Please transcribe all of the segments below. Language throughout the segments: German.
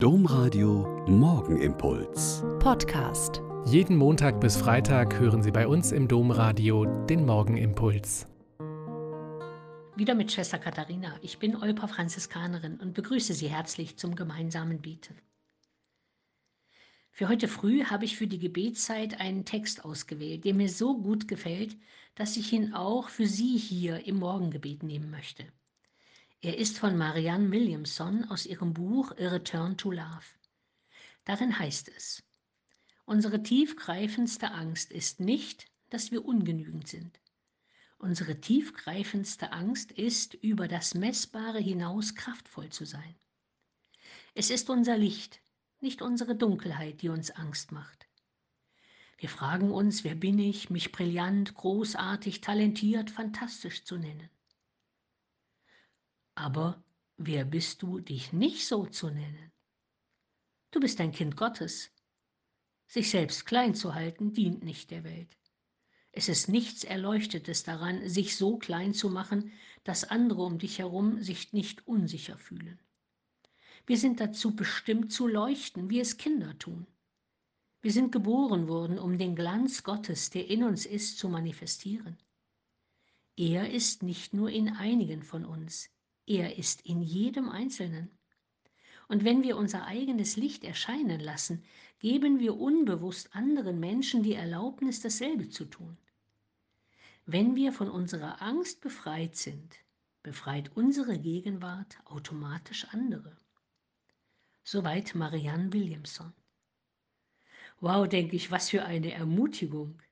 Domradio Morgenimpuls. Podcast. Jeden Montag bis Freitag hören Sie bei uns im Domradio den Morgenimpuls. Wieder mit Schwester Katharina. Ich bin Olpa Franziskanerin und begrüße Sie herzlich zum gemeinsamen Beten. Für heute früh habe ich für die Gebetszeit einen Text ausgewählt, der mir so gut gefällt, dass ich ihn auch für Sie hier im Morgengebet nehmen möchte. Er ist von Marianne Williamson aus ihrem Buch A Return to Love. Darin heißt es, unsere tiefgreifendste Angst ist nicht, dass wir ungenügend sind. Unsere tiefgreifendste Angst ist, über das Messbare hinaus kraftvoll zu sein. Es ist unser Licht, nicht unsere Dunkelheit, die uns Angst macht. Wir fragen uns, wer bin ich, mich brillant, großartig, talentiert, fantastisch zu nennen. Aber wer bist du, dich nicht so zu nennen? Du bist ein Kind Gottes. Sich selbst klein zu halten, dient nicht der Welt. Es ist nichts Erleuchtetes daran, sich so klein zu machen, dass andere um dich herum sich nicht unsicher fühlen. Wir sind dazu bestimmt zu leuchten, wie es Kinder tun. Wir sind geboren worden, um den Glanz Gottes, der in uns ist, zu manifestieren. Er ist nicht nur in einigen von uns, er ist in jedem Einzelnen. Und wenn wir unser eigenes Licht erscheinen lassen, geben wir unbewusst anderen Menschen die Erlaubnis, dasselbe zu tun. Wenn wir von unserer Angst befreit sind, befreit unsere Gegenwart automatisch andere. Soweit Marianne Williamson. Wow, denke ich, was für eine Ermutigung.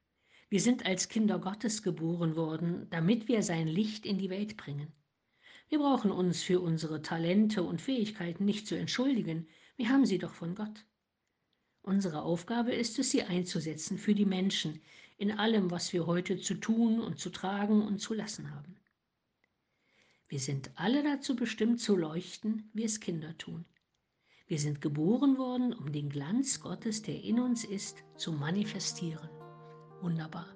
Wir sind als Kinder Gottes geboren worden, damit wir sein Licht in die Welt bringen. Wir brauchen uns für unsere Talente und Fähigkeiten nicht zu entschuldigen, wir haben sie doch von Gott. Unsere Aufgabe ist es, sie einzusetzen für die Menschen in allem, was wir heute zu tun und zu tragen und zu lassen haben. Wir sind alle dazu bestimmt zu leuchten, wie es Kinder tun. Wir sind geboren worden, um den Glanz Gottes, der in uns ist, zu manifestieren. Wunderbar.